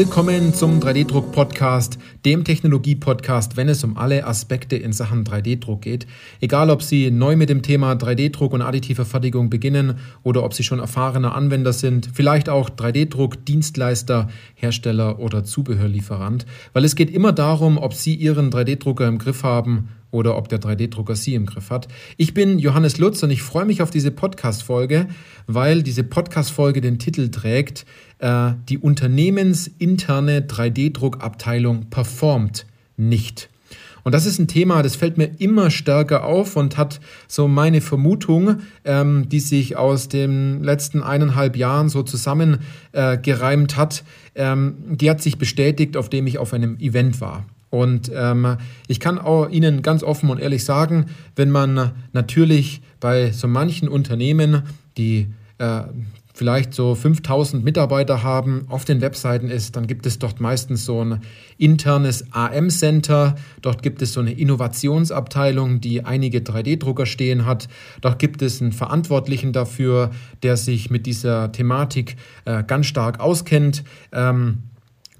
Willkommen zum 3D-Druck-Podcast, dem Technologie-Podcast, wenn es um alle Aspekte in Sachen 3D-Druck geht. Egal, ob Sie neu mit dem Thema 3D-Druck und additive Fertigung beginnen oder ob Sie schon erfahrene Anwender sind, vielleicht auch 3D-Druck, Dienstleister, Hersteller oder Zubehörlieferant, weil es geht immer darum, ob Sie Ihren 3D-Drucker im Griff haben oder ob der 3D-Drucker Sie im Griff hat. Ich bin Johannes Lutz und ich freue mich auf diese Podcast-Folge, weil diese Podcast-Folge den Titel trägt, äh, die unternehmensinterne 3D-Druckabteilung performt nicht. Und das ist ein Thema, das fällt mir immer stärker auf und hat so meine Vermutung, ähm, die sich aus den letzten eineinhalb Jahren so zusammengereimt äh, hat, ähm, die hat sich bestätigt, auf dem ich auf einem Event war. Und ähm, ich kann auch Ihnen ganz offen und ehrlich sagen, wenn man natürlich bei so manchen Unternehmen, die äh, vielleicht so 5000 Mitarbeiter haben, auf den Webseiten ist, dann gibt es dort meistens so ein internes AM-Center. Dort gibt es so eine Innovationsabteilung, die einige 3D-Drucker stehen hat. Dort gibt es einen Verantwortlichen dafür, der sich mit dieser Thematik äh, ganz stark auskennt. Ähm,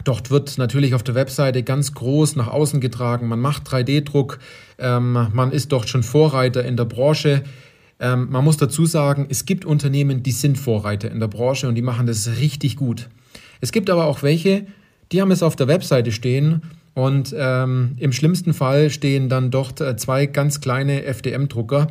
Dort wird natürlich auf der Webseite ganz groß nach außen getragen, man macht 3D-Druck, ähm, man ist dort schon Vorreiter in der Branche. Ähm, man muss dazu sagen, es gibt Unternehmen, die sind Vorreiter in der Branche und die machen das richtig gut. Es gibt aber auch welche, die haben es auf der Webseite stehen und ähm, im schlimmsten Fall stehen dann dort äh, zwei ganz kleine FDM-Drucker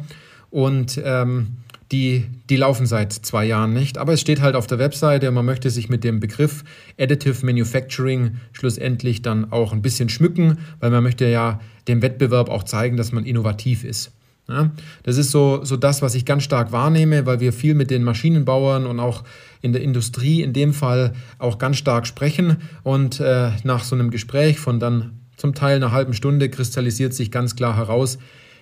und ähm, die, die laufen seit zwei Jahren nicht. Aber es steht halt auf der Webseite und man möchte sich mit dem Begriff Additive Manufacturing schlussendlich dann auch ein bisschen schmücken, weil man möchte ja dem Wettbewerb auch zeigen, dass man innovativ ist. Ja, das ist so, so das, was ich ganz stark wahrnehme, weil wir viel mit den Maschinenbauern und auch in der Industrie in dem Fall auch ganz stark sprechen. Und äh, nach so einem Gespräch von dann zum Teil einer halben Stunde kristallisiert sich ganz klar heraus,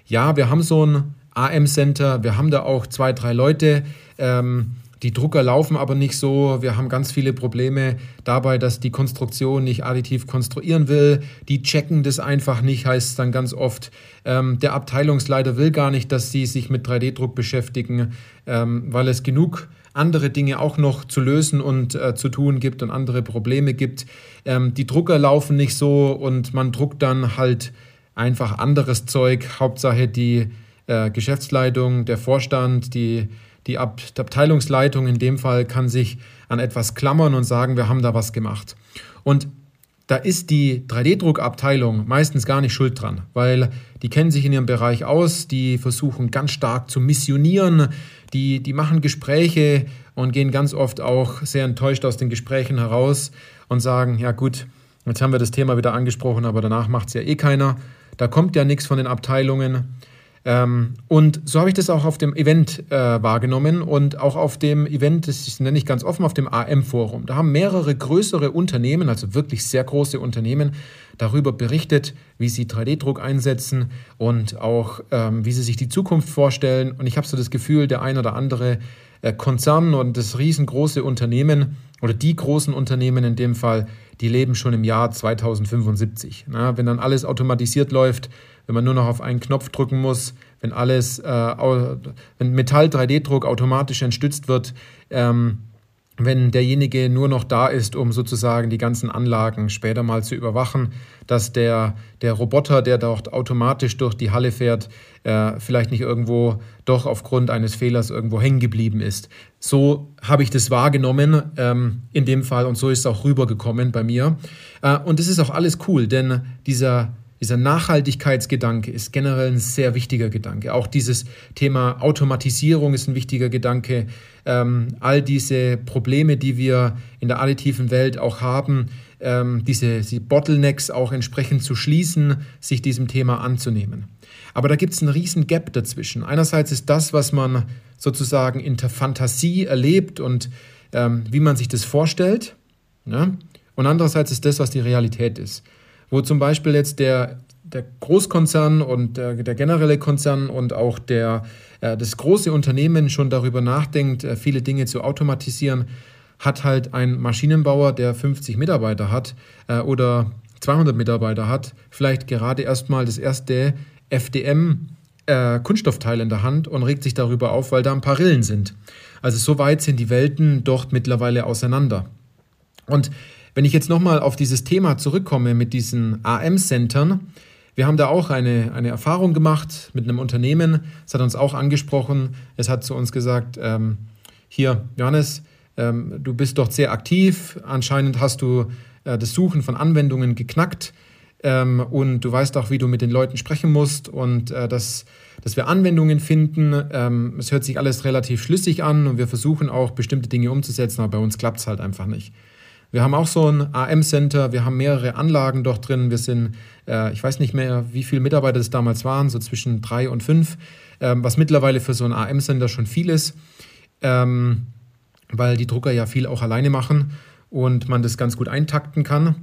ja, wir haben so ein AM-Center. Wir haben da auch zwei, drei Leute. Ähm, die Drucker laufen aber nicht so. Wir haben ganz viele Probleme dabei, dass die Konstruktion nicht additiv konstruieren will. Die checken das einfach nicht, heißt es dann ganz oft. Ähm, der Abteilungsleiter will gar nicht, dass sie sich mit 3D-Druck beschäftigen, ähm, weil es genug andere Dinge auch noch zu lösen und äh, zu tun gibt und andere Probleme gibt. Ähm, die Drucker laufen nicht so und man druckt dann halt einfach anderes Zeug. Hauptsache die äh, Geschäftsleitung, der Vorstand, die, die, Ab die Abteilungsleitung in dem Fall kann sich an etwas klammern und sagen, wir haben da was gemacht. Und da ist die 3D-Druckabteilung meistens gar nicht schuld dran, weil die kennen sich in ihrem Bereich aus, die versuchen ganz stark zu missionieren, die, die machen Gespräche und gehen ganz oft auch sehr enttäuscht aus den Gesprächen heraus und sagen, ja gut, jetzt haben wir das Thema wieder angesprochen, aber danach macht es ja eh keiner. Da kommt ja nichts von den Abteilungen. Ähm, und so habe ich das auch auf dem Event äh, wahrgenommen und auch auf dem Event, das nenne ich ganz offen, auf dem AM-Forum. Da haben mehrere größere Unternehmen, also wirklich sehr große Unternehmen, darüber berichtet, wie sie 3D-Druck einsetzen und auch ähm, wie sie sich die Zukunft vorstellen. Und ich habe so das Gefühl, der ein oder andere Konzern und das riesengroße Unternehmen oder die großen Unternehmen in dem Fall, die leben schon im Jahr 2075. Na, wenn dann alles automatisiert läuft, wenn man nur noch auf einen Knopf drücken muss, wenn alles, äh, wenn Metall 3D-Druck automatisch entstützt wird, ähm, wenn derjenige nur noch da ist, um sozusagen die ganzen Anlagen später mal zu überwachen, dass der, der Roboter, der dort automatisch durch die Halle fährt, äh, vielleicht nicht irgendwo doch aufgrund eines Fehlers irgendwo hängen geblieben ist. So habe ich das wahrgenommen ähm, in dem Fall und so ist es auch rübergekommen bei mir. Äh, und das ist auch alles cool, denn dieser dieser Nachhaltigkeitsgedanke ist generell ein sehr wichtiger Gedanke. Auch dieses Thema Automatisierung ist ein wichtiger Gedanke. Ähm, all diese Probleme, die wir in der additiven Welt auch haben, ähm, diese, diese Bottlenecks auch entsprechend zu schließen, sich diesem Thema anzunehmen. Aber da gibt es einen riesen Gap dazwischen. Einerseits ist das, was man sozusagen in der Fantasie erlebt und ähm, wie man sich das vorstellt. Ne? Und andererseits ist das, was die Realität ist wo zum Beispiel jetzt der, der Großkonzern und der, der generelle Konzern und auch der, äh, das große Unternehmen schon darüber nachdenkt, äh, viele Dinge zu automatisieren, hat halt ein Maschinenbauer, der 50 Mitarbeiter hat äh, oder 200 Mitarbeiter hat, vielleicht gerade erstmal das erste FDM äh, Kunststoffteil in der Hand und regt sich darüber auf, weil da ein paar Rillen sind. Also so weit sind die Welten dort mittlerweile auseinander. Und Wenn ich jetzt nochmal auf dieses Thema zurückkomme mit diesen AM-Centern, wir haben da auch eine, eine Erfahrung gemacht mit einem Unternehmen. Es hat uns auch angesprochen. Es hat zu uns gesagt, ähm, hier, Johannes, ähm, du bist dort sehr aktiv. Anscheinend hast du äh, das Suchen von Anwendungen geknackt. Ähm, und du weißt auch, wie du mit den Leuten sprechen musst und äh, dass, dass wir Anwendungen finden. Ähm, es hört sich alles relativ schlüssig an und wir versuchen auch bestimmte Dinge umzusetzen, aber bei uns klappt es halt einfach nicht. Wir haben auch so ein AM-Center, wir haben mehrere Anlagen dort drin. Wir sind, äh, ich weiß nicht mehr, wie viele Mitarbeiter es damals waren, so zwischen drei und fünf, ähm, was mittlerweile für so ein AM-Center schon viel ist, ähm, weil die Drucker ja viel auch alleine machen und man das ganz gut eintakten kann.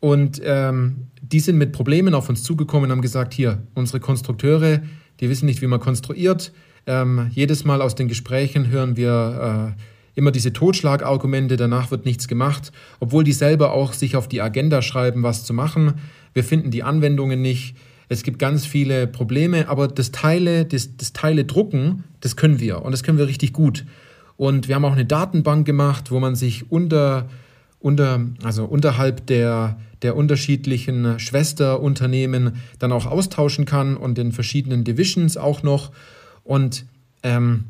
Und ähm, die sind mit Problemen auf uns zugekommen und haben gesagt, hier, unsere Konstrukteure, die wissen nicht, wie man konstruiert. Ähm, jedes Mal aus den Gesprächen hören wir äh, immer diese Totschlagargumente, danach wird nichts gemacht, obwohl die selber auch sich auf die Agenda schreiben, was zu machen. Wir finden die Anwendungen nicht. Es gibt ganz viele Probleme, aber das Teile, das, das Teile drucken, das können wir und das können wir richtig gut. Und wir haben auch eine Datenbank gemacht, wo man sich unter, unter, also unterhalb der, der unterschiedlichen Schwesterunternehmen dann auch austauschen kann und in verschiedenen Divisions auch noch. Und ähm,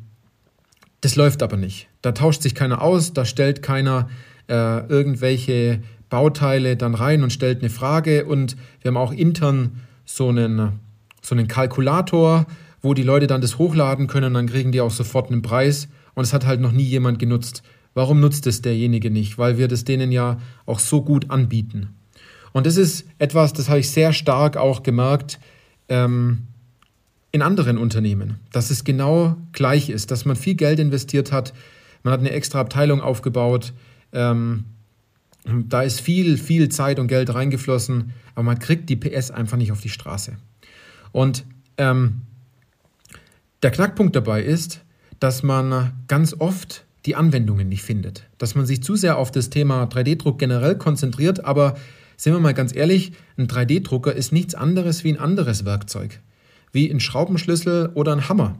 das läuft aber nicht. Da tauscht sich keiner aus, da stellt keiner äh, irgendwelche Bauteile dann rein und stellt eine Frage. Und wir haben auch intern so einen, so einen Kalkulator, wo die Leute dann das hochladen können, dann kriegen die auch sofort einen Preis. Und es hat halt noch nie jemand genutzt. Warum nutzt es derjenige nicht? Weil wir das denen ja auch so gut anbieten. Und das ist etwas, das habe ich sehr stark auch gemerkt, ähm, in anderen Unternehmen, dass es genau gleich ist, dass man viel Geld investiert hat, man hat eine extra Abteilung aufgebaut, ähm, da ist viel, viel Zeit und Geld reingeflossen, aber man kriegt die PS einfach nicht auf die Straße. Und ähm, der Knackpunkt dabei ist, dass man ganz oft die Anwendungen nicht findet, dass man sich zu sehr auf das Thema 3D-Druck generell konzentriert, aber sind wir mal ganz ehrlich, ein 3D-Drucker ist nichts anderes wie ein anderes Werkzeug wie ein Schraubenschlüssel oder ein Hammer.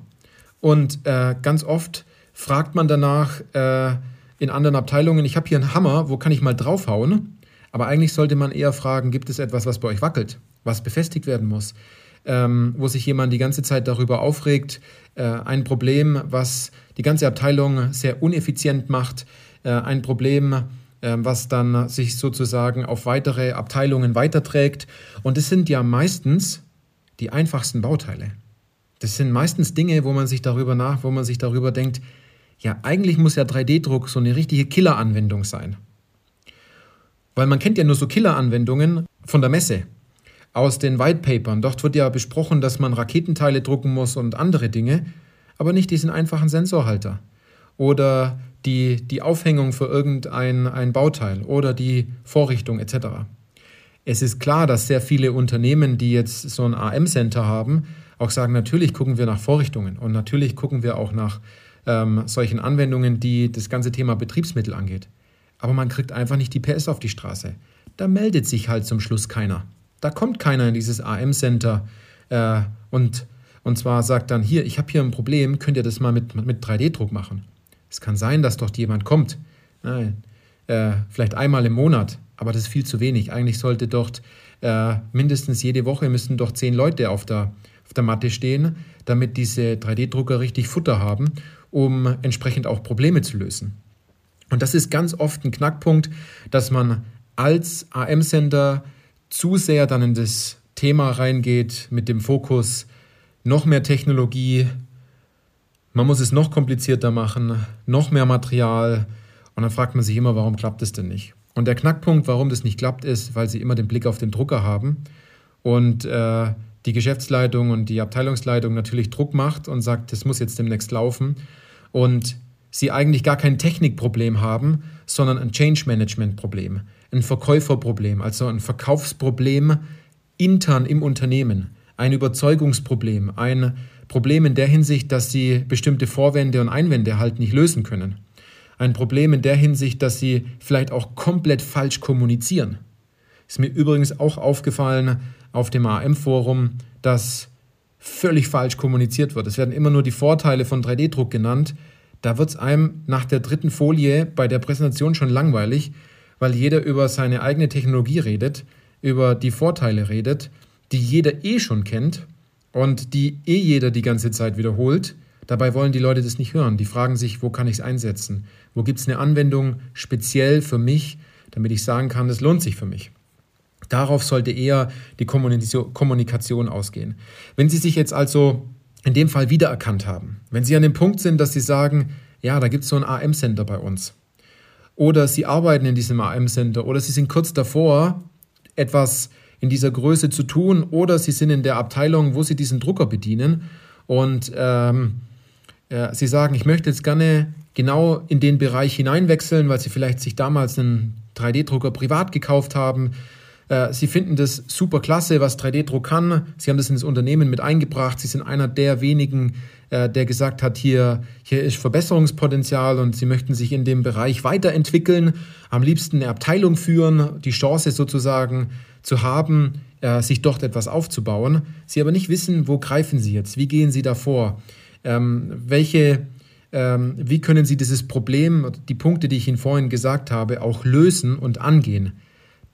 Und äh, ganz oft fragt man danach äh, in anderen Abteilungen, ich habe hier einen Hammer, wo kann ich mal draufhauen? Aber eigentlich sollte man eher fragen, gibt es etwas, was bei euch wackelt, was befestigt werden muss? Ähm, wo sich jemand die ganze Zeit darüber aufregt, äh, ein Problem, was die ganze Abteilung sehr uneffizient macht, äh, ein Problem, äh, was dann sich sozusagen auf weitere Abteilungen weiterträgt. Und es sind ja meistens die einfachsten Bauteile. Das sind meistens Dinge, wo man sich darüber nach, wo man sich darüber denkt, ja, eigentlich muss ja 3D-Druck so eine richtige Killer-Anwendung sein. Weil man kennt ja nur so Killer-Anwendungen von der Messe, aus den White Papern. Dort wird ja besprochen, dass man Raketenteile drucken muss und andere Dinge, aber nicht diesen einfachen Sensorhalter. Oder die, die Aufhängung für irgendein ein Bauteil oder die Vorrichtung etc. Es ist klar, dass sehr viele Unternehmen, die jetzt so ein AM-Center haben, auch sagen, natürlich gucken wir nach Vorrichtungen und natürlich gucken wir auch nach ähm, solchen Anwendungen, die das ganze Thema Betriebsmittel angeht. Aber man kriegt einfach nicht die PS auf die Straße. Da meldet sich halt zum Schluss keiner. Da kommt keiner in dieses AM-Center äh, und, und zwar sagt dann, hier, ich habe hier ein Problem, könnt ihr das mal mit, mit 3D-Druck machen? Es kann sein, dass dort jemand kommt. Nein, äh, vielleicht einmal im Monat, aber das ist viel zu wenig. Eigentlich sollte dort äh, mindestens jede Woche müssten doch zehn Leute auf der, auf der Matte stehen, damit diese 3D-Drucker richtig Futter haben, um entsprechend auch Probleme zu lösen. Und das ist ganz oft ein Knackpunkt, dass man als AM-Sender zu sehr dann in das Thema reingeht mit dem Fokus noch mehr Technologie, man muss es noch komplizierter machen, noch mehr Material und dann fragt man sich immer, warum klappt es denn nicht? Und der Knackpunkt, warum das nicht klappt, ist, weil sie immer den Blick auf den Drucker haben und äh, die Geschäftsleitung und die Abteilungsleitung natürlich Druck macht und sagt, das muss jetzt demnächst laufen. Und sie eigentlich gar kein Technikproblem haben, sondern ein Change Management Problem, ein Verkäuferproblem, also ein Verkaufsproblem intern im Unternehmen, ein Überzeugungsproblem, ein Problem in der Hinsicht, dass sie bestimmte Vorwände und Einwände halt nicht lösen können ein Problem in der Hinsicht, dass sie vielleicht auch komplett falsch kommunizieren. Ist mir übrigens auch aufgefallen auf dem AM-Forum, dass völlig falsch kommuniziert wird. Es werden immer nur die Vorteile von 3D-Druck genannt. Da wird es einem nach der dritten Folie bei der Präsentation schon langweilig, weil jeder über seine eigene Technologie redet, über die Vorteile redet, die jeder eh schon kennt und die eh jeder die ganze Zeit wiederholt. Dabei wollen die Leute das nicht hören. Die fragen sich, wo kann ich es einsetzen? Wo gibt es eine Anwendung speziell für mich, damit ich sagen kann, das lohnt sich für mich. Darauf sollte eher die Kommunikation ausgehen. Wenn Sie sich jetzt also in dem Fall wiedererkannt haben, wenn Sie an dem Punkt sind, dass Sie sagen, ja, da gibt es so ein AM-Center bei uns, oder Sie arbeiten in diesem AM-Center, oder Sie sind kurz davor, etwas in dieser Größe zu tun, oder Sie sind in der Abteilung, wo Sie diesen Drucker bedienen und ähm, äh, Sie sagen, ich möchte jetzt gerne genau in den Bereich hineinwechseln, weil Sie vielleicht sich damals einen 3D-Drucker privat gekauft haben äh, Sie finden das super klasse, was 3D-Druck kann. Sie haben das in das Unternehmen mit eingebracht. Sie sind einer der wenigen, äh, der gesagt hat, hier, hier ist Verbesserungspotenzial und Sie möchten sich in dem Bereich weiterentwickeln, am liebsten eine Abteilung führen, die Chance sozusagen zu haben, äh, sich dort etwas aufzubauen. Sie aber nicht wissen, wo greifen Sie jetzt, wie gehen Sie da vor, ähm, welche ähm, wie können Sie dieses Problem, die Punkte, die ich Ihnen vorhin gesagt habe, auch lösen und angehen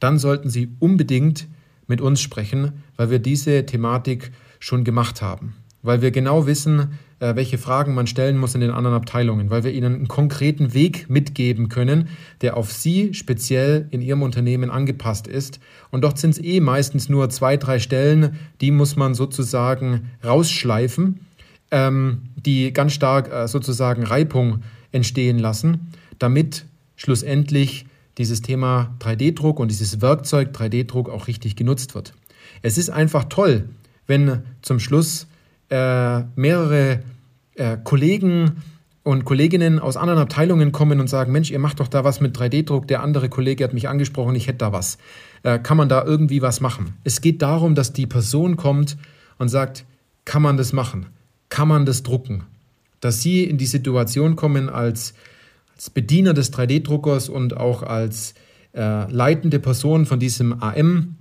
dann sollten Sie unbedingt mit uns sprechen, weil wir diese Thematik schon gemacht haben. Weil wir genau wissen, äh, welche Fragen man stellen muss in den anderen Abteilungen, weil wir Ihnen einen konkreten Weg mitgeben können, der auf Sie speziell in Ihrem Unternehmen angepasst ist. Und dort sind es eh meistens nur zwei, drei Stellen, die muss man sozusagen rausschleifen, ähm, die ganz stark äh, sozusagen Reibung entstehen lassen, damit schlussendlich dieses Thema 3D-Druck und dieses Werkzeug 3D-Druck auch richtig genutzt wird. Es ist einfach toll, wenn zum Schluss äh, mehrere äh, Kollegen und Kolleginnen aus anderen Abteilungen kommen und sagen, Mensch, ihr macht doch da was mit 3D-Druck, der andere Kollege hat mich angesprochen, ich hätte da was. Äh, kann man da irgendwie was machen? Es geht darum, dass die Person kommt und sagt, kann man das machen? Kann man das drucken? Dass sie in die Situation kommen als als Bediener des 3D-Druckers und auch als äh, leitende Person von diesem AM,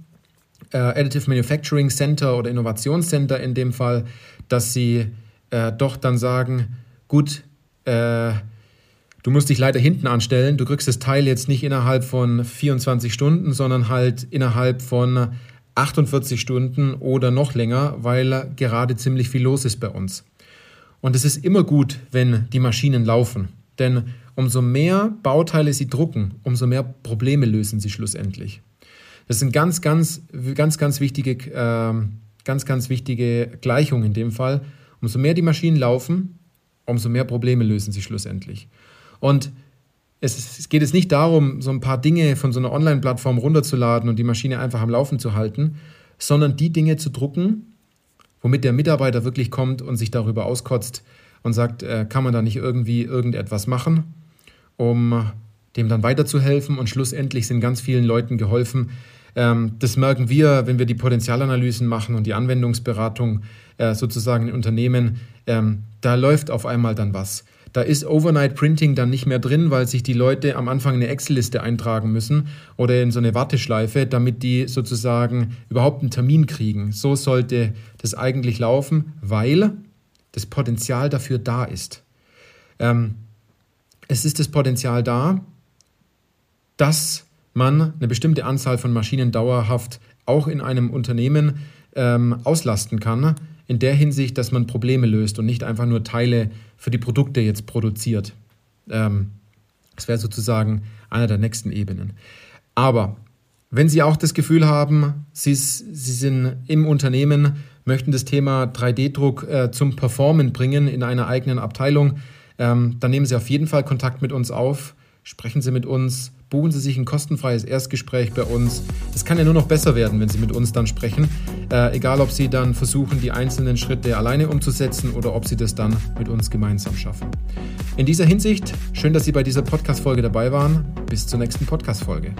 äh, Additive Manufacturing Center oder Innovationscenter in dem Fall, dass sie äh, doch dann sagen, gut, äh, du musst dich leider hinten anstellen, du kriegst das Teil jetzt nicht innerhalb von 24 Stunden, sondern halt innerhalb von 48 Stunden oder noch länger, weil gerade ziemlich viel los ist bei uns. Und es ist immer gut, wenn die Maschinen laufen. Denn umso mehr Bauteile sie drucken, umso mehr Probleme lösen sie schlussendlich. Das sind ganz, ganz, ganz, ganz wichtige, äh, ganz, ganz wichtige Gleichungen in dem Fall. Umso mehr die Maschinen laufen, umso mehr Probleme lösen sie schlussendlich. Und es, es geht jetzt nicht darum, so ein paar Dinge von so einer Online-Plattform runterzuladen und die Maschine einfach am Laufen zu halten, sondern die Dinge zu drucken, womit der Mitarbeiter wirklich kommt und sich darüber auskotzt, und sagt, äh, kann man da nicht irgendwie irgendetwas machen, um dem dann weiterzuhelfen. Und schlussendlich sind ganz vielen Leuten geholfen. Ähm, das merken wir, wenn wir die Potenzialanalysen machen und die Anwendungsberatung äh, sozusagen in Unternehmen. Ähm, da läuft auf einmal dann was. Da ist Overnight Printing dann nicht mehr drin, weil sich die Leute am Anfang eine Excel-Liste eintragen müssen oder in so eine Warteschleife, damit die sozusagen überhaupt einen Termin kriegen. So sollte das eigentlich laufen, weil das Potenzial dafür da ist. Ähm, es ist das Potenzial da, dass man eine bestimmte Anzahl von Maschinen dauerhaft auch in einem Unternehmen ähm, auslasten kann, in der Hinsicht, dass man Probleme löst und nicht einfach nur Teile für die Produkte jetzt produziert. Ähm, das wäre sozusagen einer der nächsten Ebenen. Aber wenn Sie auch das Gefühl haben, Sie, Sie sind im Unternehmen möchten das Thema 3D-Druck äh, zum Performen bringen in einer eigenen Abteilung, ähm, dann nehmen Sie auf jeden Fall Kontakt mit uns auf. Sprechen Sie mit uns, buchen Sie sich ein kostenfreies Erstgespräch bei uns. Es kann ja nur noch besser werden, wenn Sie mit uns dann sprechen. Äh, egal, ob Sie dann versuchen, die einzelnen Schritte alleine umzusetzen oder ob Sie das dann mit uns gemeinsam schaffen. In dieser Hinsicht, schön, dass Sie bei dieser Podcast-Folge dabei waren. Bis zur nächsten Podcast-Folge.